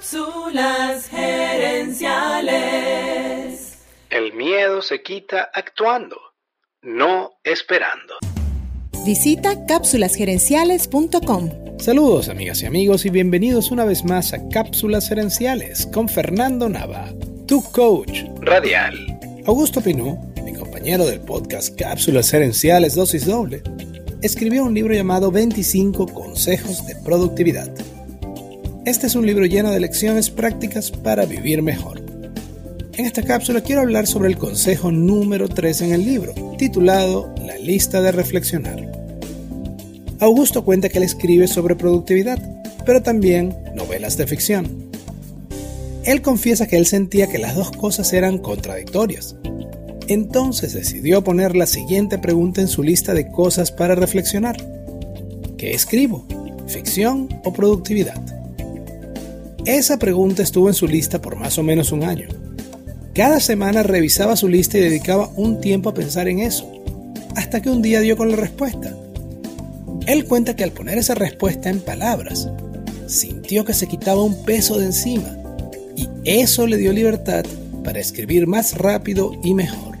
Cápsulas gerenciales. El miedo se quita actuando, no esperando. Visita cápsulasgerenciales.com. Saludos amigas y amigos y bienvenidos una vez más a Cápsulas Gerenciales con Fernando Nava, tu coach Radial. Augusto Pinú, mi compañero del podcast Cápsulas Gerenciales Dosis Doble, escribió un libro llamado 25 Consejos de Productividad. Este es un libro lleno de lecciones prácticas para vivir mejor. En esta cápsula quiero hablar sobre el consejo número 3 en el libro, titulado La lista de reflexionar. Augusto cuenta que él escribe sobre productividad, pero también novelas de ficción. Él confiesa que él sentía que las dos cosas eran contradictorias. Entonces decidió poner la siguiente pregunta en su lista de cosas para reflexionar. ¿Qué escribo? ¿Ficción o productividad? Esa pregunta estuvo en su lista por más o menos un año. Cada semana revisaba su lista y dedicaba un tiempo a pensar en eso, hasta que un día dio con la respuesta. Él cuenta que al poner esa respuesta en palabras, sintió que se quitaba un peso de encima y eso le dio libertad para escribir más rápido y mejor.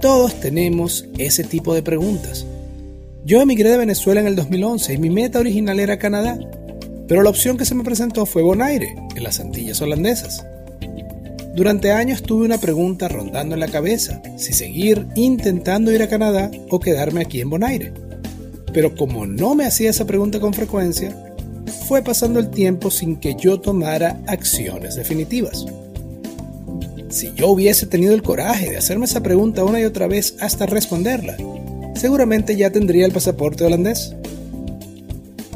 Todos tenemos ese tipo de preguntas. Yo emigré de Venezuela en el 2011 y mi meta original era Canadá, pero la opción que se me presentó fue Bonaire, en las Antillas holandesas. Durante años tuve una pregunta rondando en la cabeza, si seguir intentando ir a Canadá o quedarme aquí en Bonaire. Pero como no me hacía esa pregunta con frecuencia, fue pasando el tiempo sin que yo tomara acciones definitivas. Si yo hubiese tenido el coraje de hacerme esa pregunta una y otra vez hasta responderla, seguramente ya tendría el pasaporte holandés.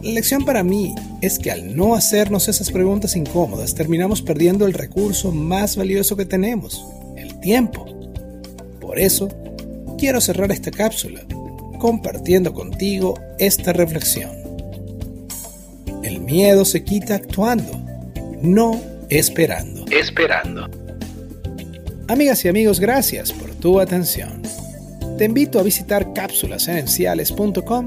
La lección para mí es que al no hacernos esas preguntas incómodas terminamos perdiendo el recurso más valioso que tenemos, el tiempo. Por eso, quiero cerrar esta cápsula compartiendo contigo esta reflexión. El miedo se quita actuando, no esperando. Esperando. Amigas y amigos, gracias por tu atención. Te invito a visitar cápsulasenenciales.com